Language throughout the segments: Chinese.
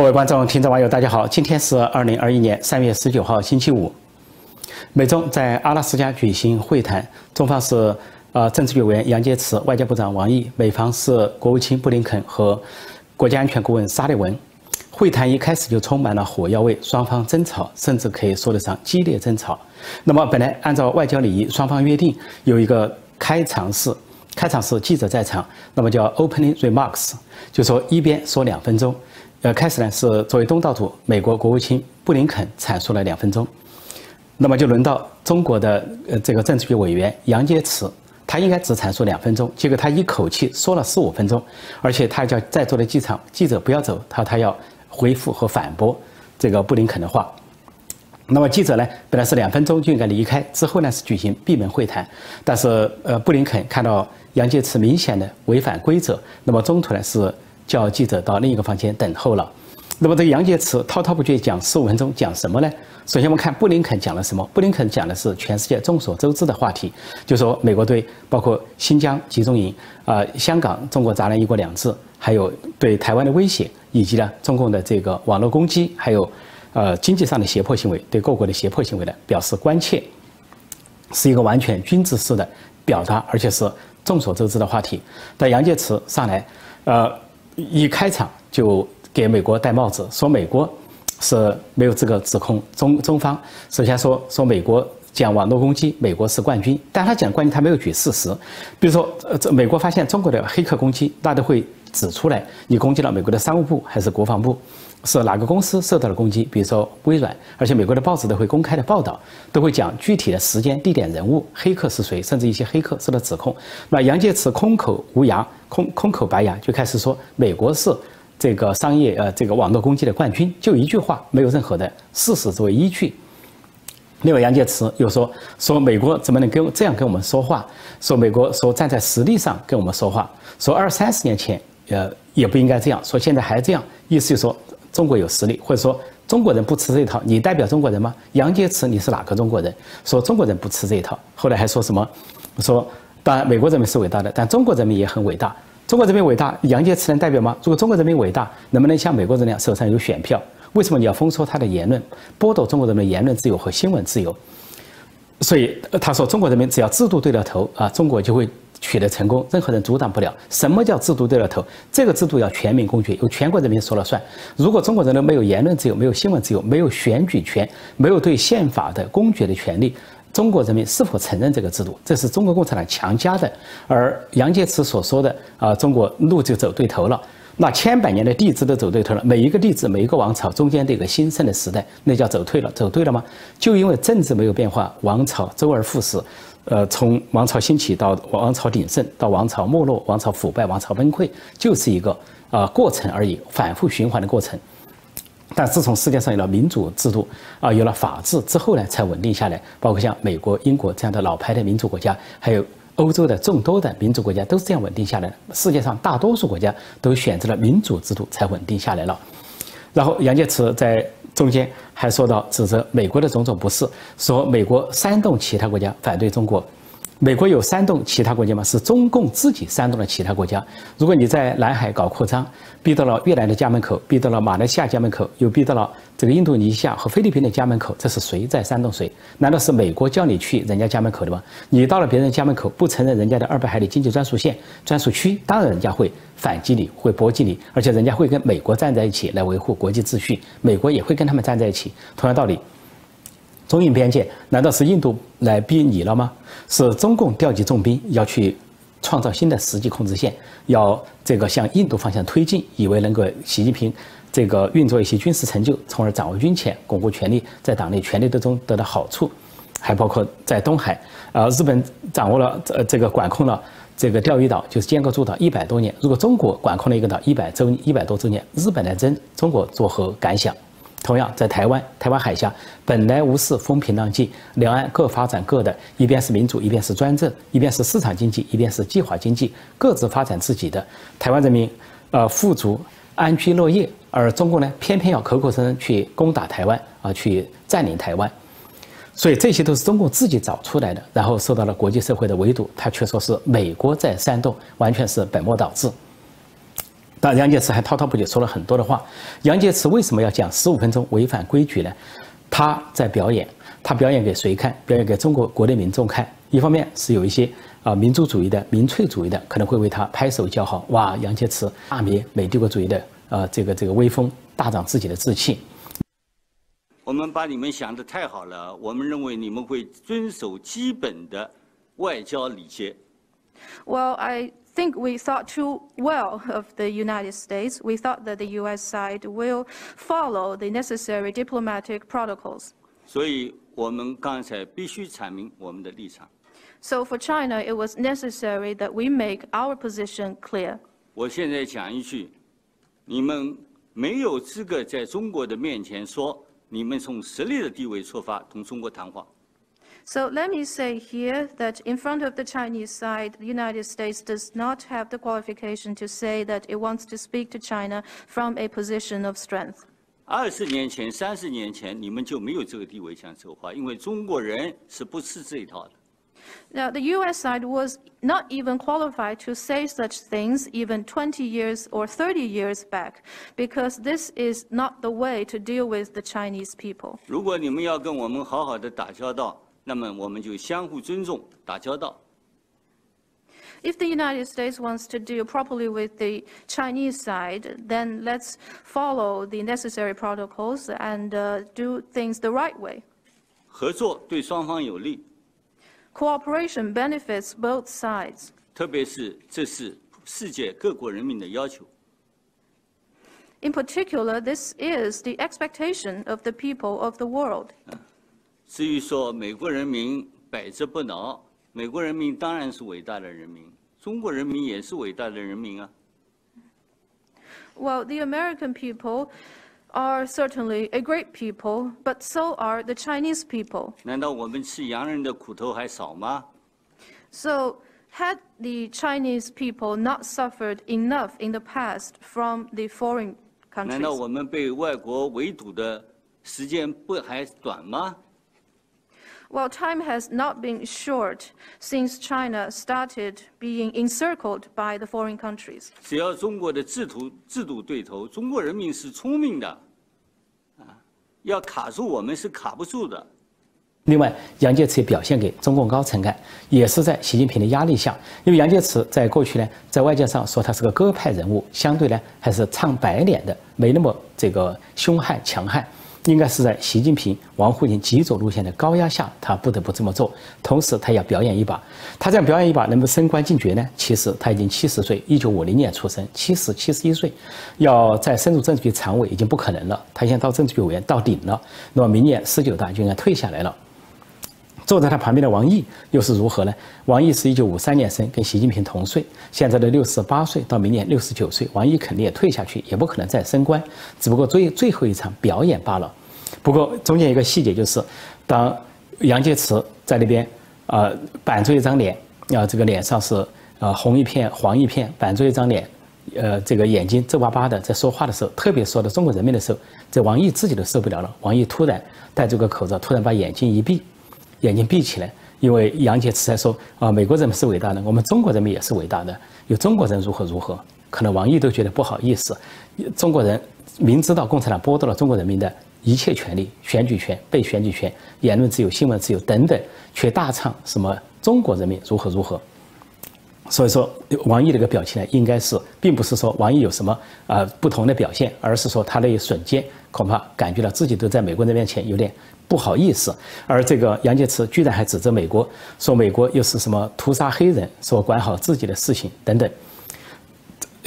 各位观众、听众、网友，大家好！今天是二零二一年三月十九号，星期五。美中在阿拉斯加举行会谈，中方是呃政治局委员杨洁篪、外交部长王毅，美方是国务卿布林肯和国家安全顾问沙利文。会谈一开始就充满了火药味，双方争吵，甚至可以说得上激烈争吵。那么，本来按照外交礼仪，双方约定有一个开场式，开场式记者在场，那么叫 opening remarks，就说一边说两分钟。呃，开始呢是作为东道主，美国国务卿布林肯阐述了两分钟，那么就轮到中国的呃这个政治局委员杨洁篪，他应该只阐述两分钟，结果他一口气说了十五分钟，而且他叫在座的机场记者不要走，他他要回复和反驳这个布林肯的话。那么记者呢本来是两分钟就应该离开，之后呢是举行闭门会谈，但是呃布林肯看到杨洁篪明显的违反规则，那么中途呢是。叫记者到另一个房间等候了。那么这个杨洁篪滔滔不绝讲十五分钟，讲什么呢？首先我们看布林肯讲了什么？布林肯讲的是全世界众所周知的话题，就说美国对包括新疆集中营、啊香港中国砸烂一国两制，还有对台湾的威胁，以及呢中共的这个网络攻击，还有呃经济上的胁迫行为，对各国的胁迫行为呢表示关切，是一个完全君子式的表达，而且是众所周知的话题。但杨洁篪上来，呃。一开场就给美国戴帽子，说美国是没有资格指控中中方。首先说说美国讲网络攻击，美国是冠军，但他讲冠军，他没有举事实。比如说，呃，这美国发现中国的黑客攻击，那都会指出来，你攻击了美国的商务部还是国防部，是哪个公司受到了攻击？比如说微软，而且美国的报纸都会公开的报道，都会讲具体的时间、地点、人物，黑客是谁，甚至一些黑客受到指控。那杨洁篪空口无牙。空空口白牙就开始说美国是这个商业呃这个网络攻击的冠军，就一句话，没有任何的事实作为依据。另外，杨洁篪又说说美国怎么能跟这样跟我们说话？说美国说站在实力上跟我们说话，说二三十年前呃也不应该这样，说现在还这样，意思就是说中国有实力，或者说中国人不吃这一套，你代表中国人吗？杨洁篪你是哪个中国人？说中国人不吃这一套，后来还说什么说。当然，美国人民是伟大的，但中国人民也很伟大。中国人民伟大，杨洁篪能代表吗？如果中国人民伟大，能不能像美国人那样手上有选票？为什么你要封锁他的言论，剥夺中国人民的言论自由和新闻自由？所以他说，中国人民只要制度对了头啊，中国就会取得成功，任何人阻挡不了。什么叫制度对了头？这个制度要全民公决，由全国人民说了算。如果中国人民没有言论自由，没有新闻自由，没有选举权，没有对宪法的公决的权利。中国人民是否承认这个制度？这是中国共产党强加的。而杨洁篪所说的啊，中国路就走对头了。那千百年的帝制都走对头了，每一个帝制，每一个王朝中间的一个兴盛的时代，那叫走退了，走对了吗？就因为政治没有变化，王朝周而复始，呃，从王朝兴起到王朝鼎盛，到王朝没落，王朝腐败，王朝崩溃，就是一个啊过程而已，反复循环的过程。但自从世界上有了民主制度啊，有了法治之后呢，才稳定下来。包括像美国、英国这样的老牌的民主国家，还有欧洲的众多的民主国家，都是这样稳定下来的。世界上大多数国家都选择了民主制度才稳定下来了。然后杨洁篪在中间还说到，指责美国的种种不是，说美国煽动其他国家反对中国。美国有煽动其他国家吗？是中共自己煽动了其他国家。如果你在南海搞扩张，逼到了越南的家门口，逼到了马来西亚家门口，又逼到了这个印度尼西亚和菲律宾的家门口，这是谁在煽动谁？难道是美国叫你去人家家门口的吗？你到了别人家门口，不承认人家的二百海里经济专属线、专属区，当然人家会反击你，会搏击你，而且人家会跟美国站在一起来维护国际秩序，美国也会跟他们站在一起。同样道理。中印边界难道是印度来逼你了吗？是中共调集重兵要去创造新的实际控制线，要这个向印度方向推进，以为能够习近平这个运作一些军事成就，从而掌握军权，巩固权力，在党内权力当中得到好处，还包括在东海，呃，日本掌握了呃这个管控了这个钓鱼岛，就是尖阁诸岛一百多年。如果中国管控了一个岛一百周一百多周年，日本来争，中国作何感想？同样，在台湾，台湾海峡本来无事，风平浪静，两岸各发展各的，一边是民主，一边是专政，一边是市场经济，一边是计划经济，各自发展自己的。台湾人民，呃，富足安居乐业，而中国呢，偏偏要口口声声去攻打台湾啊，去占领台湾，所以这些都是中共自己找出来的，然后受到了国际社会的围堵，他却说是美国在煽动，完全是本末倒置。但杨洁篪还滔滔不绝说了很多的话。杨洁篪为什么要讲十五分钟违反规矩呢？他在表演，他表演给谁看？表演给中国国内民众看。一方面是有一些啊民族主义的、民粹主义的，可能会为他拍手叫好。哇，杨洁篪大灭美帝国主义的呃这个这个威风，大涨自己的志气。我们把你们想的太好了，我们认为你们会遵守基本的外交礼节。Well, I think we thought too well of the United States. We thought that the U.S. side will follow the necessary diplomatic protocols. 所以我们刚才必须阐明我们的立场。So for China, it was necessary that we make our position clear. 我现在讲一句，你们没有资格在中国的面前说你们从实力的地位出发同中国谈话。 So let me say here that in front of the Chinese side, the United States does not have the qualification to say that it wants to speak to China from a position of strength. 二十年前、三十年前，你们就没有这个地位讲这话，因为中国人是不吃这一套的。Now, the U.S. side was not even qualified to say such things even 20 years or 30 years back, because this is not the way to deal with the Chinese people. 如果你们要跟我们好好的打交道， 那么我们就相互尊重，打交道。If the United States wants to deal properly with the Chinese side, then let's follow the necessary protocols and uh, do things the right way. 合作对双方有利。Cooperation benefits both sides. 特别是这是世界各国人民的要求。In particular, this is the expectation of the people of the world. 至于说美国人民百折不挠，美国人民当然是伟大的人民，中国人民也是伟大的人民啊。Well, the American people are certainly a great people, but so are the Chinese people. 难道我们吃洋人的苦头还少吗？So, had the Chinese people not suffered enough in the past from the foreign countries? 难道我们被外国围堵的时间不还短吗 ？well, time has not been short since China started being encircled by the foreign countries. 只要中国的制度制度对头，中国人民是聪明的，啊，要卡住我们是卡不住的。另外，杨洁篪也表现给中共高层看，也是在习近平的压力下。因为杨洁篪在过去呢，在外交上说他是个鸽派人物，相对呢还是唱白脸的，没那么这个凶悍强悍。应该是在习近平、王沪宁极左路线的高压下，他不得不这么做。同时，他要表演一把。他这样表演一把，能不能升官进爵呢？其实他已经七十岁，一九五零年出生，七十七十一岁，要再升入政治局常委已经不可能了。他现在到政治局委员到顶了，那么明年十九大就应该退下来了。坐在他旁边的王毅又是如何呢？王毅是一九五三年生，跟习近平同岁，现在的六十八岁，到明年六十九岁，王毅肯定也退下去，也不可能再升官，只不过最最后一场表演罢了。不过中间一个细节就是，当杨洁篪在那边啊板着一张脸，啊这个脸上是啊红一片黄一片，板着一张脸，呃这个眼睛皱巴巴的在说话的时候，特别说到中国人民的时候，这王毅自己都受不了了。王毅突然戴着个口罩，突然把眼睛一闭。眼睛闭起来，因为杨洁篪在说啊，美国人民是伟大的，我们中国人民也是伟大的。有中国人如何如何，可能王毅都觉得不好意思。中国人明知道共产党剥夺了中国人民的一切权利，选举权、被选举权、言论自由、新闻自由等等，却大唱什么中国人民如何如何。所以说，王毅这个表情呢，应该是并不是说王毅有什么啊不同的表现，而是说他的一瞬间恐怕感觉到自己都在美国人面前有点。不好意思，而这个杨洁篪居然还指责美国，说美国又是什么屠杀黑人，说管好自己的事情等等。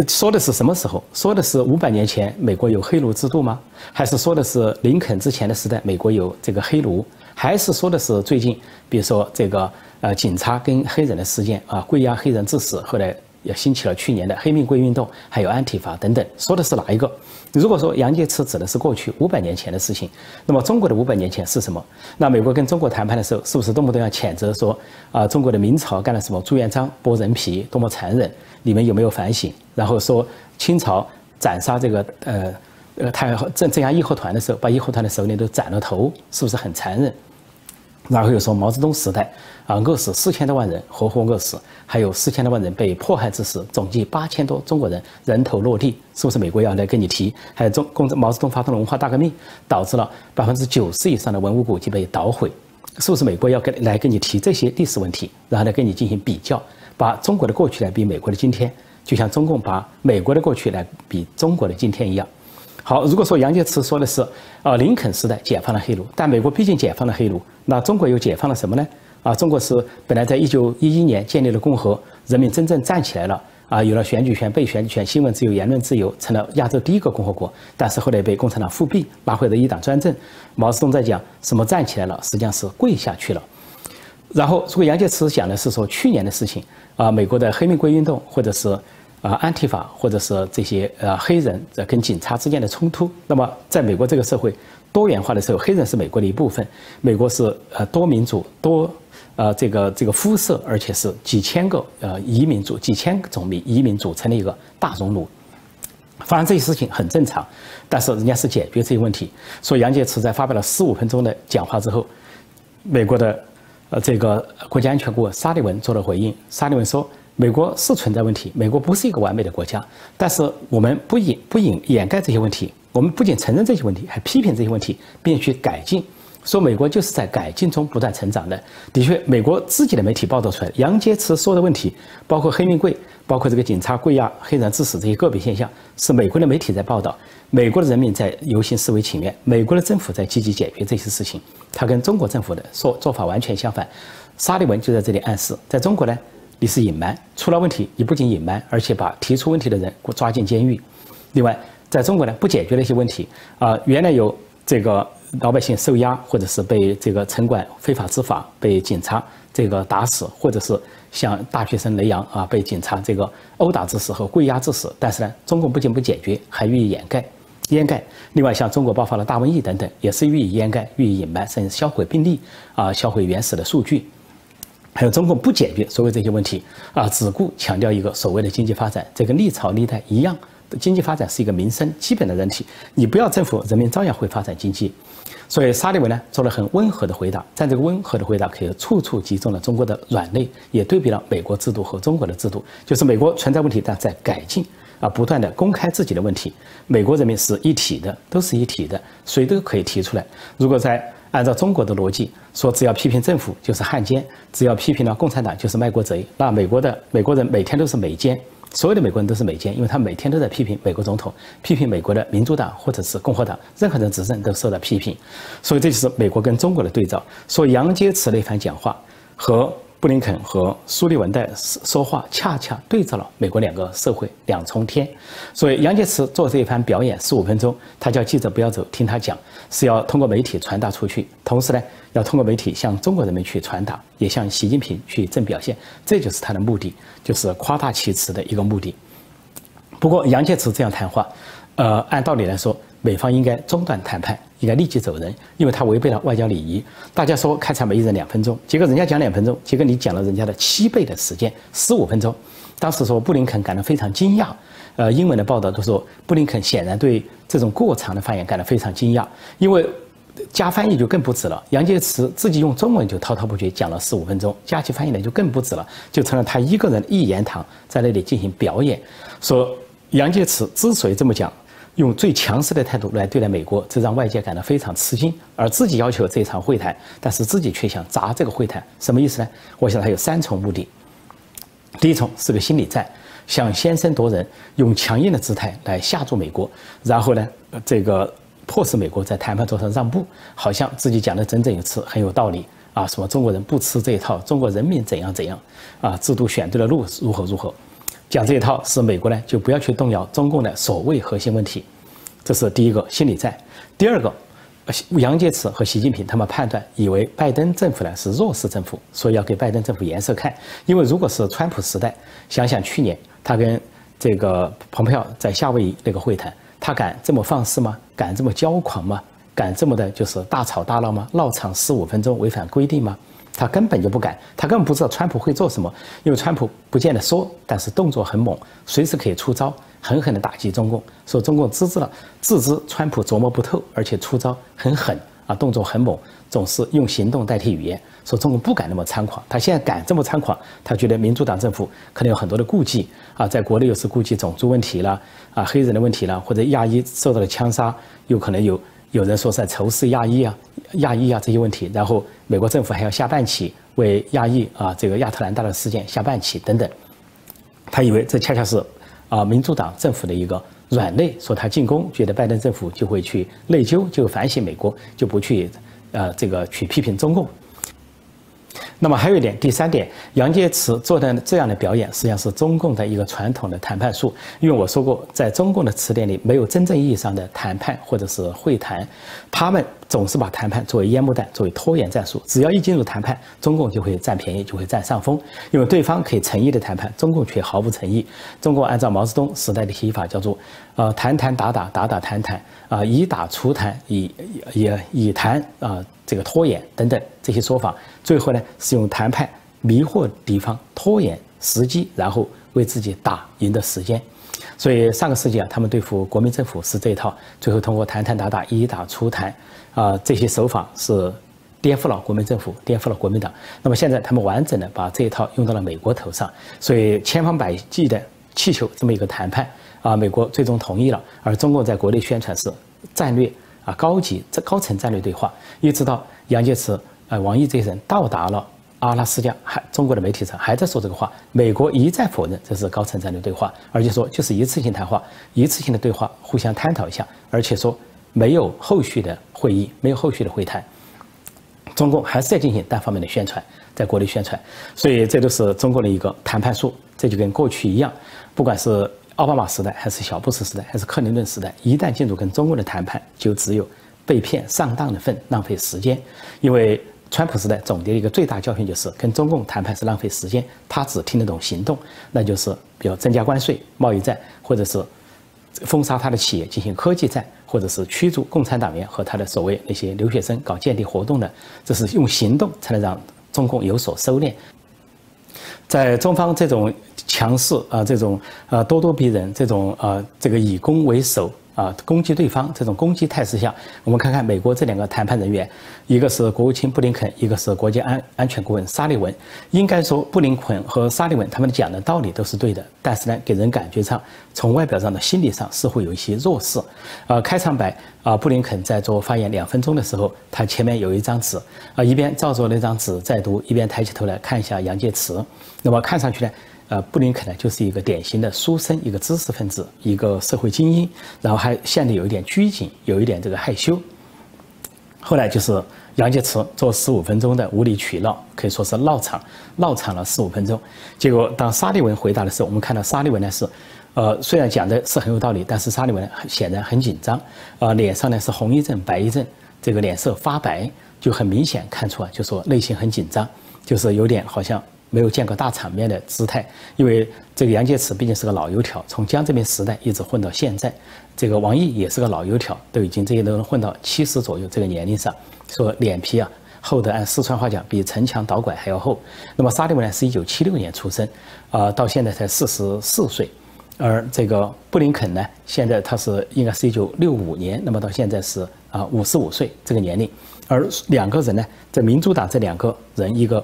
说的是什么时候？说的是五百年前美国有黑奴制度吗？还是说的是林肯之前的时代美国有这个黑奴？还是说的是最近，比如说这个呃警察跟黑人的事件啊，跪压黑人致死，后来也兴起了去年的黑命贵运动，还有安体法等等？说的是哪一个？如果说杨洁篪指的是过去五百年前的事情，那么中国的五百年前是什么？那美国跟中国谈判的时候，是不是动不动要谴责说啊，中国的明朝干了什么？朱元璋剥人皮多么残忍？你们有没有反省？然后说清朝斩杀这个呃呃太镇镇压义和团的时候，把义和团的首领都斩了头，是不是很残忍？然后又说毛泽东时代啊，饿死四千多万人，活活饿死，还有四千多万人被迫害致死，总计八千多中国人人头落地，是不是美国要来跟你提？还有中共毛泽东发动了文化大革命，导致了百分之九十以上的文物古迹被捣毁，是不是美国要跟来跟你提这些历史问题，然后来跟你进行比较，把中国的过去来比美国的今天，就像中共把美国的过去来比中国的今天一样。好，如果说杨洁篪说的是，啊，林肯时代解放了黑奴，但美国毕竟解放了黑奴，那中国又解放了什么呢？啊，中国是本来在一九一一年建立了共和，人民真正站起来了，啊，有了选举权、被选举权、新闻自由、言论自由，成了亚洲第一个共和国。但是后来被共产党复辟，拉回了一党专政。毛泽东在讲什么站起来了，实际上是跪下去了。然后，如果杨洁篪讲的是说去年的事情，啊，美国的黑命贵运动，或者是。啊，安提法或者是这些呃黑人在跟警察之间的冲突，那么在美国这个社会多元化的时候，黑人是美国的一部分。美国是呃多民族多呃这个这个肤色，而且是几千个呃移民族几千种民移民组成的一个大熔炉。发生这些事情很正常，但是人家是解决这些问题。所以杨洁篪在发表了十五分钟的讲话之后，美国的呃这个国家安全顾问沙利文做了回应。沙利文说。美国是存在问题，美国不是一个完美的国家，但是我们不掩不掩掩盖这些问题，我们不仅承认这些问题，还批评这些问题，并去改进，说美国就是在改进中不断成长的。的确，美国自己的媒体报道出来，杨洁篪说的问题，包括黑命贵，包括这个警察跪压黑人致死这些个别现象，是美国的媒体在报道，美国的人民在游行示威请愿，美国的政府在积极解决这些事情，他跟中国政府的说做法完全相反。沙利文就在这里暗示，在中国呢。你是隐瞒出了问题，你不仅隐瞒，而且把提出问题的人抓进监狱。另外，在中国呢，不解决那些问题啊，原来有这个老百姓受压，或者是被这个城管非法执法，被警察这个打死，或者是像大学生雷洋啊，被警察这个殴打致死和跪压致死。但是呢，中共不仅不解决，还予以掩盖、掩盖。另外，像中国爆发了大瘟疫等等，也是予以掩盖、予以隐瞒，甚至销毁病例啊，销毁原始的数据。还有中共不解决所谓这些问题啊，只顾强调一个所谓的经济发展，这个历朝历代一样，经济发展是一个民生基本的问题，你不要政府，人民照样会发展经济。所以沙利文呢做了很温和的回答，但这个温和的回答可以处处击中了中国的软肋，也对比了美国制度和中国的制度，就是美国存在问题，但在改进啊，不断的公开自己的问题。美国人民是一体的，都是一体的，谁都可以提出来。如果在按照中国的逻辑说，只要批评政府就是汉奸，只要批评了共产党就是卖国贼。那美国的美国人每天都是美奸，所有的美国人都是美奸，因为他每天都在批评美国总统，批评美国的民主党或者是共和党，任何人执政都受到批评。所以这就是美国跟中国的对照。说杨洁篪那番讲话和。布林肯和苏利文的说话恰恰对照了美国两个社会两重天，所以杨洁篪做这一番表演十五分钟，他叫记者不要走，听他讲，是要通过媒体传达出去，同时呢，要通过媒体向中国人民去传达，也向习近平去正表现，这就是他的目的，就是夸大其词的一个目的。不过杨洁篪这样谈话，呃，按道理来说。美方应该中断谈判，应该立即走人，因为他违背了外交礼仪。大家说开场每人两分钟，结果人家讲两分钟，结果你讲了人家的七倍的时间，十五分钟。当时说布林肯感到非常惊讶，呃，英文的报道都说布林肯显然对这种过长的发言感到非常惊讶，因为加翻译就更不止了。杨洁篪自己用中文就滔滔不绝讲了十五分钟，加起翻译来就更不止了，就成了他一个人一言堂在那里进行表演。说杨洁篪之所以这么讲。用最强势的态度来对待美国，这让外界感到非常吃惊。而自己要求这场会谈，但是自己却想砸这个会谈，什么意思呢？我想他有三重目的。第一重是个心理战，想先声夺人，用强硬的姿态来吓住美国，然后呢，这个迫使美国在谈判桌上让步，好像自己讲的整整一次很有道理啊，什么中国人不吃这一套，中国人民怎样怎样啊，制度选对了路，如何如何。讲这一套是美国呢，就不要去动摇中共的所谓核心问题，这是第一个心理战。第二个，杨洁篪和习近平他们判断，以为拜登政府呢是弱势政府，所以要给拜登政府颜色看。因为如果是川普时代，想想去年他跟这个蓬佩奥在夏威夷那个会谈，他敢这么放肆吗？敢这么骄狂吗？敢这么的就是大吵大闹吗？闹场十五分钟违反规定吗？他根本就不敢，他根本不知道川普会做什么，因为川普不见得说，但是动作很猛，随时可以出招，狠狠地打击中共。说中共自知了，自知川普琢磨不透，而且出招很狠啊。动作很猛，总是用行动代替语言。说中共不敢那么猖狂，他现在敢这么猖狂，他觉得民主党政府可能有很多的顾忌啊，在国内又是顾忌种族问题了啊，黑人的问题了，或者亚裔受到了枪杀，有可能有有人说在仇视亚裔啊、亚裔啊这些问题，然后美国政府还要下半旗为亚裔啊这个亚特兰大的事件下半旗等等，他以为这恰恰是啊民主党政府的一个。软肋说他进攻，觉得拜登政府就会去内疚，就反省美国，就不去，呃，这个去批评中共。那么还有一点，第三点，杨洁篪做的这样的表演，实际上是中共的一个传统的谈判术。因为我说过，在中共的词典里，没有真正意义上的谈判或者是会谈，他们总是把谈判作为烟幕弹，作为拖延战术。只要一进入谈判，中共就会占便宜，就会占上风。因为对方可以诚意的谈判，中共却毫不诚意。中共按照毛泽东时代的提法，叫做呃谈谈打打打打谈谈啊，以打促谈，以以以谈啊。这个拖延等等这些说法，最后呢是用谈判迷惑敌方，拖延时机，然后为自己打赢的时间。所以上个世纪啊，他们对付国民政府是这一套，最后通过谈谈打打，以打促谈，啊，这些手法是颠覆了国民政府，颠覆了国民党。那么现在他们完整的把这一套用到了美国头上，所以千方百计的气球这么一个谈判啊，美国最终同意了，而中共在国内宣传是战略。啊，高级这高层战略对话，一直到杨洁篪、呃王毅这些人到达了阿拉斯加，还中国的媒体上还在说这个话，美国一再否认这是高层战略对话，而且说就是一次性谈话，一次性的对话，互相探讨一下，而且说没有后续的会议，没有后续的会谈，中共还是在进行单方面的宣传，在国内宣传，所以这都是中国的一个谈判术，这就跟过去一样，不管是。奥巴马时代还是小布什时代还是克林顿时代，一旦进入跟中国的谈判，就只有被骗上当的份，浪费时间。因为川普时代总结的一个最大教训就是，跟中共谈判是浪费时间，他只听得懂行动，那就是比如增加关税、贸易战，或者是封杀他的企业进行科技战，或者是驱逐共产党员和他的所谓那些留学生搞间谍活动的，这是用行动才能让中共有所收敛。在中方这种强势啊，这种呃咄咄逼人，这种啊这个以攻为守。啊，攻击对方这种攻击态势下，我们看看美国这两个谈判人员，一个是国务卿布林肯，一个是国家安安全顾问沙利文。应该说，布林肯和沙利文他们讲的道理都是对的，但是呢，给人感觉上，从外表上的心理上似乎有一些弱势。呃，开场白啊，布林肯在做发言两分钟的时候，他前面有一张纸啊，一边照着那张纸在读，一边抬起头来看一下杨洁篪。那么看上去呢？呃，布林肯呢，就是一个典型的书生，一个知识分子，一个社会精英，然后还显得有一点拘谨，有一点这个害羞。后来就是杨洁篪做十五分钟的无理取闹，可以说是闹场，闹场了十五分钟。结果当沙利文回答的时候，我们看到沙利文呢是，呃，虽然讲的是很有道理，但是沙利文显然很紧张，啊，脸上呢是红一阵白一阵，这个脸色发白，就很明显看出啊，就说内心很紧张，就是有点好像。没有见过大场面的姿态，因为这个杨洁篪毕竟是个老油条，从江泽民时代一直混到现在。这个王毅也是个老油条，都已经这些都能混到七十左右这个年龄上，说脸皮啊厚的，按四川话讲比城墙倒拐还要厚。那么沙利文呢是一九七六年出生，啊，到现在才四十四岁，而这个布林肯呢，现在他是应该是一九六五年，那么到现在是啊五十五岁这个年龄，而两个人呢，在民主党这两个人一个。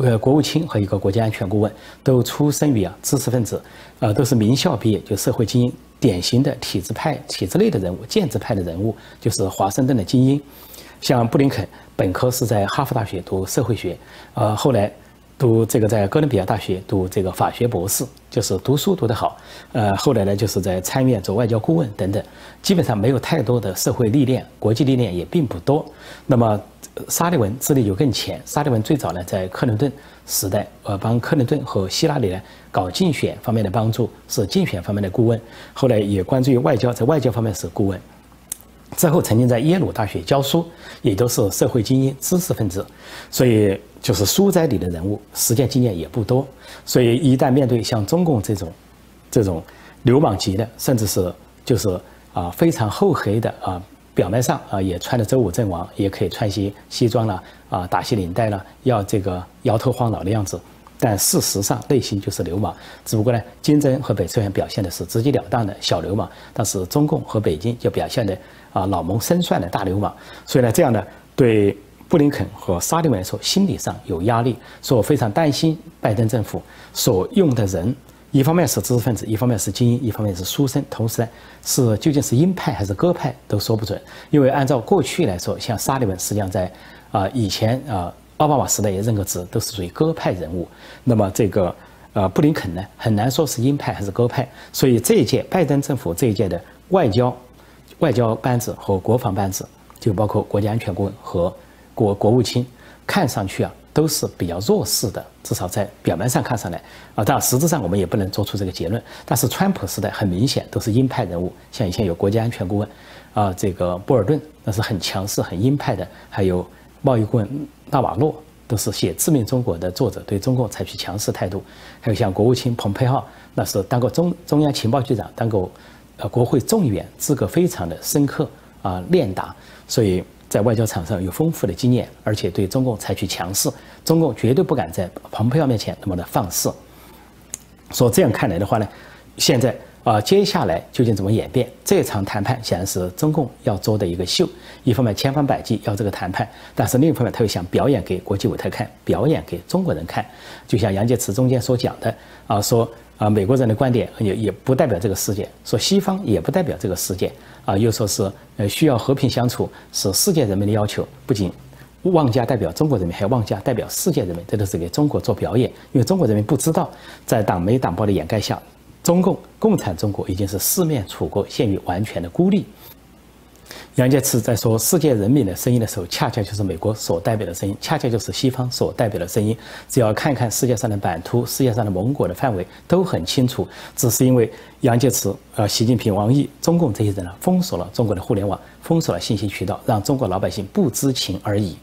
呃，国务卿和一个国家安全顾问都出生于啊知识分子，呃，都是名校毕业，就社会精英，典型的体制派、体制内的人物，建制派的人物，就是华盛顿的精英。像布林肯，本科是在哈佛大学读社会学，呃，后来读这个在哥伦比亚大学读这个法学博士，就是读书读得好。呃，后来呢，就是在参院做外交顾问等等，基本上没有太多的社会历练，国际历练也并不多。那么。沙利文资历就更浅。沙利文最早呢，在克林顿时代，呃，帮克林顿和希拉里呢搞竞选方面的帮助，是竞选方面的顾问。后来也关注于外交，在外交方面是顾问。之后曾经在耶鲁大学教书，也都是社会精英、知识分子，所以就是书斋里的人物，实践经验也不多。所以一旦面对像中共这种这种流氓级的，甚至是就是啊非常厚黑的啊。表面上啊，也穿的周武阵亡，也可以穿些西装了啊，打些领带了，要这个摇头晃脑的样子，但事实上内心就是流氓。只不过呢，金正恩和北朝鲜表现的是直截了当的小流氓，但是中共和北京就表现的啊老谋深算的大流氓。所以呢，这样呢，对布林肯和沙利文来说，心理上有压力，所以我非常担心拜登政府所用的人。一方面是知识分子，一方面是精英，一方面是书生，同时呢，是究竟是鹰派还是鸽派都说不准。因为按照过去来说，像沙利文实际上在啊以前啊奥巴马时代也任过职，都是属于鸽派人物。那么这个呃布林肯呢，很难说是鹰派还是鸽派。所以这一届拜登政府这一届的外交外交班子和国防班子，就包括国家安全顾问和国国务卿，看上去啊。都是比较弱势的，至少在表面上看上来啊，但实质上我们也不能做出这个结论。但是川普时代很明显都是鹰派人物，像以前有国家安全顾问啊，这个波尔顿那是很强势、很鹰派的，还有贸易顾问纳瓦洛都是写《致命中国》的作者，对中共采取强势态度。还有像国务卿蓬佩奥，那是当过中中央情报局长，当过呃国会众议员，资格非常的深刻啊，练达，所以。在外交场上有丰富的经验，而且对中共采取强势，中共绝对不敢在蓬佩奥面前那么的放肆。说这样看来的话呢，现在啊，接下来究竟怎么演变？这场谈判显然是中共要做的一个秀，一方面千方百计要这个谈判，但是另一方面他又想表演给国际舞台看，表演给中国人看。就像杨洁篪中间所讲的啊，说啊，美国人的观点也也不代表这个世界，说西方也不代表这个世界。啊，又说是呃需要和平相处，是世界人民的要求。不仅妄加代表中国人民，还要妄加代表世界人民，这都是给中国做表演。因为中国人民不知道，在党媒党报的掩盖下，中共共产中国已经是四面楚歌，陷于完全的孤立。杨洁篪在说世界人民的声音的时候，恰恰就是美国所代表的声音，恰恰就是西方所代表的声音。只要看看世界上的版图，世界上的盟国的范围都很清楚。只是因为杨洁篪、呃习近平、王毅、中共这些人呢，封锁了中国的互联网，封锁了信息渠道，让中国老百姓不知情而已。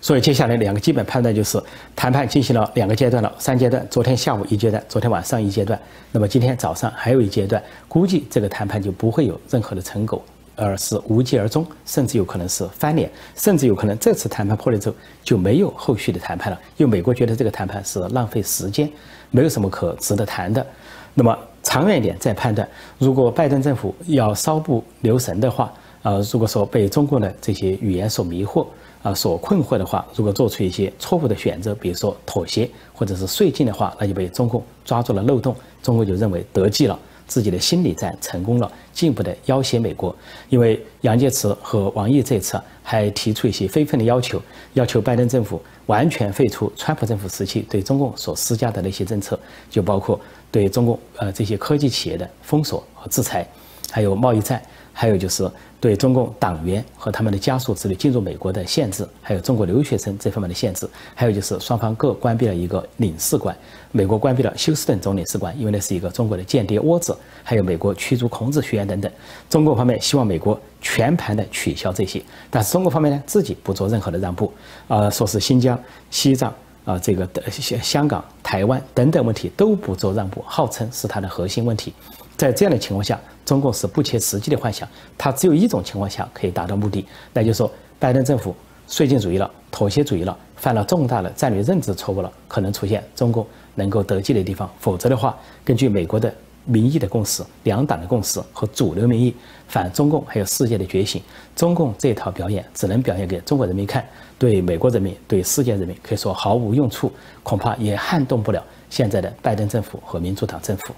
所以接下来两个基本判断就是，谈判进行了两个阶段了，三阶段。昨天下午一阶段，昨天晚上一阶段，那么今天早上还有一阶段。估计这个谈判就不会有任何的成果。而是无疾而终，甚至有可能是翻脸，甚至有可能这次谈判破裂之后就没有后续的谈判了，因为美国觉得这个谈判是浪费时间，没有什么可值得谈的。那么长远一点再判断，如果拜登政府要稍不留神的话，呃，如果说被中国的这些语言所迷惑，啊，所困惑的话，如果做出一些错误的选择，比如说妥协或者是税金的话，那就被中共抓住了漏洞，中共就认为得计了。自己的心理战成功了，进一步的要挟美国。因为杨洁篪和王毅这次还提出一些非分的要求，要求拜登政府完全废除川普政府时期对中共所施加的那些政策，就包括对中共呃这些科技企业的封锁和制裁，还有贸易战，还有就是。对中共党员和他们的家属子女进入美国的限制，还有中国留学生这方面的限制，还有就是双方各关闭了一个领事馆，美国关闭了休斯顿总领事馆，因为那是一个中国的间谍窝子，还有美国驱逐孔子学院等等。中国方面希望美国全盘的取消这些，但是中国方面呢自己不做任何的让步，啊，说是新疆、西藏啊，这个的香香港、台湾等等问题都不做让步，号称是它的核心问题。在这样的情况下。中共是不切实际的幻想，它只有一种情况下可以达到目的，那就是说，拜登政府绥靖主义了，妥协主义了，犯了重大的战略认知错误了，可能出现中共能够得计的地方。否则的话，根据美国的民意的共识、两党的共识和主流民意，反中共还有世界的觉醒，中共这套表演只能表演给中国人民看，对美国人民、对世界人民可以说毫无用处，恐怕也撼动不了现在的拜登政府和民主党政府。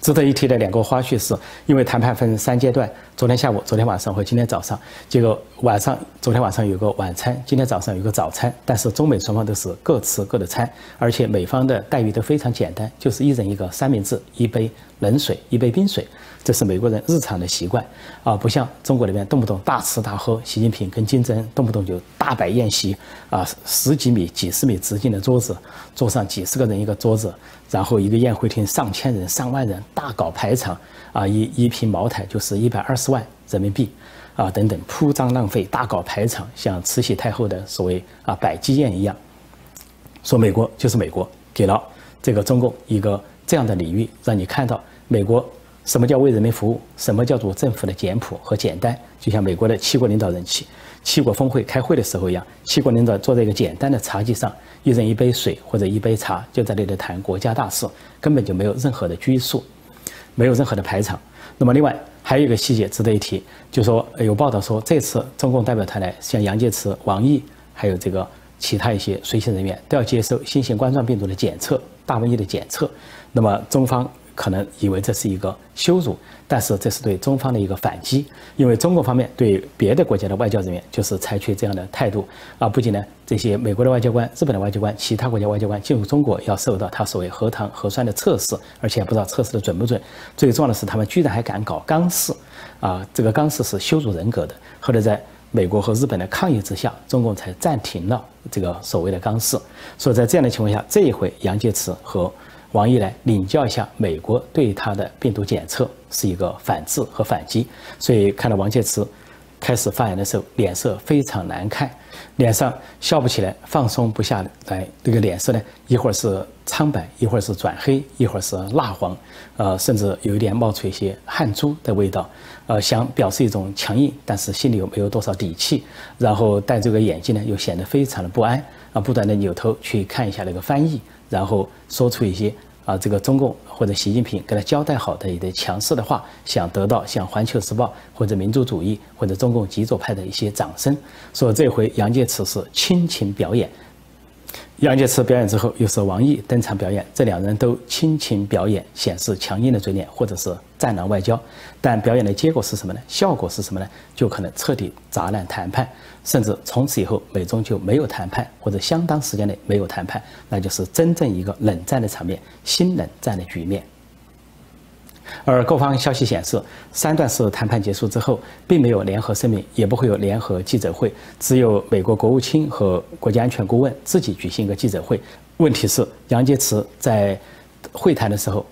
值得一提的两个花絮是，因为谈判分三阶段，昨天下午、昨天晚上和今天早上，结果晚上昨天晚上有个晚餐，今天早上有个早餐，但是中美双方都是各吃各的餐，而且美方的待遇都非常简单，就是一人一个三明治，一杯冷水，一杯冰水。这是美国人日常的习惯，啊，不像中国那边动不动大吃大喝。习近平跟金正恩动不动就大摆宴席，啊，十几米、几十米直径的桌子，桌上几十个人一个桌子，然后一个宴会厅上千人、上万人，大搞排场，啊，一一瓶茅台就是一百二十万人民币，啊，等等，铺张浪费，大搞排场，像慈禧太后的所谓啊百鸡宴一样。说美国就是美国，给了这个中共一个这样的礼遇，让你看到美国。什么叫为人民服务？什么叫做政府的简朴和简单？就像美国的七国领导人七七国峰会开会的时候一样，七国领导坐在一个简单的茶几上，一人一杯水或者一杯茶，就在那里谈国家大事，根本就没有任何的拘束，没有任何的排场。那么，另外还有一个细节值得一提，就说有报道说，这次中共代表团来，像杨洁篪、王毅，还有这个其他一些随行人员，都要接受新型冠状病毒的检测、大瘟疫的检测。那么，中方。可能以为这是一个羞辱，但是这是对中方的一个反击，因为中国方面对别的国家的外交人员就是采取这样的态度啊，不仅呢这些美国的外交官、日本的外交官、其他国家外交官进入中国要受到他所谓核糖核酸的测试，而且不知道测试的准不准。最重要的是，他们居然还敢搞钢试，啊，这个钢试是羞辱人格的。后来在美国和日本的抗议之下，中共才暂停了这个所谓的钢试。所以在这样的情况下，这一回杨洁篪和。王毅来领教一下美国对他的病毒检测是一个反制和反击，所以看到王洁篪开始发言的时候，脸色非常难看，脸上笑不起来，放松不下来，这个脸色呢，一会儿是苍白，一会儿是转黑，一会儿是蜡黄，呃，甚至有一点冒出一些汗珠的味道，呃，想表示一种强硬，但是心里又没有多少底气，然后戴这个眼镜呢，又显得非常的不安，啊，不断的扭头去看一下那个翻译。然后说出一些啊，这个中共或者习近平给他交代好的一些强势的话，想得到像《环球时报》或者民族主义或者中共极左派的一些掌声。说这回杨洁篪是亲情表演，杨洁篪表演之后，又是王毅登场表演，这两人都亲情表演，显示强硬的嘴脸，或者是战狼外交。但表演的结果是什么呢？效果是什么呢？就可能彻底砸烂谈判。甚至从此以后，美中就没有谈判，或者相当时间内没有谈判，那就是真正一个冷战的场面，新冷战的局面。而各方消息显示，三段式谈判结束之后，并没有联合声明，也不会有联合记者会，只有美国国务卿和国家安全顾问自己举行一个记者会。问题是，杨洁篪在会谈的时候，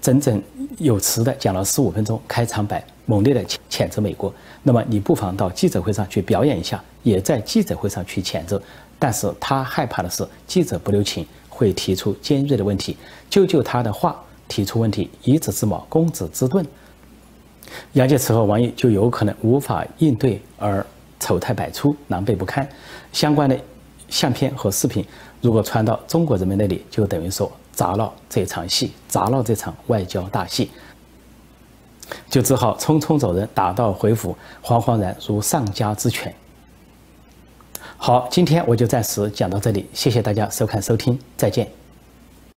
整整有词的讲了十五分钟开场白，猛烈的谴责美国。那么你不妨到记者会上去表演一下。也在记者会上去谴责，但是他害怕的是记者不留情，会提出尖锐的问题，救救他的话提出问题，以子之矛攻子之盾，杨洁篪和王毅就有可能无法应对而丑态百出、狼狈不堪。相关的相片和视频如果传到中国人民那里，就等于说砸了这场戏，砸了这场外交大戏，就只好匆匆走人，打道回府，惶惶然如丧家之犬。好，今天我就暂时讲到这里，谢谢大家收看收听，再见。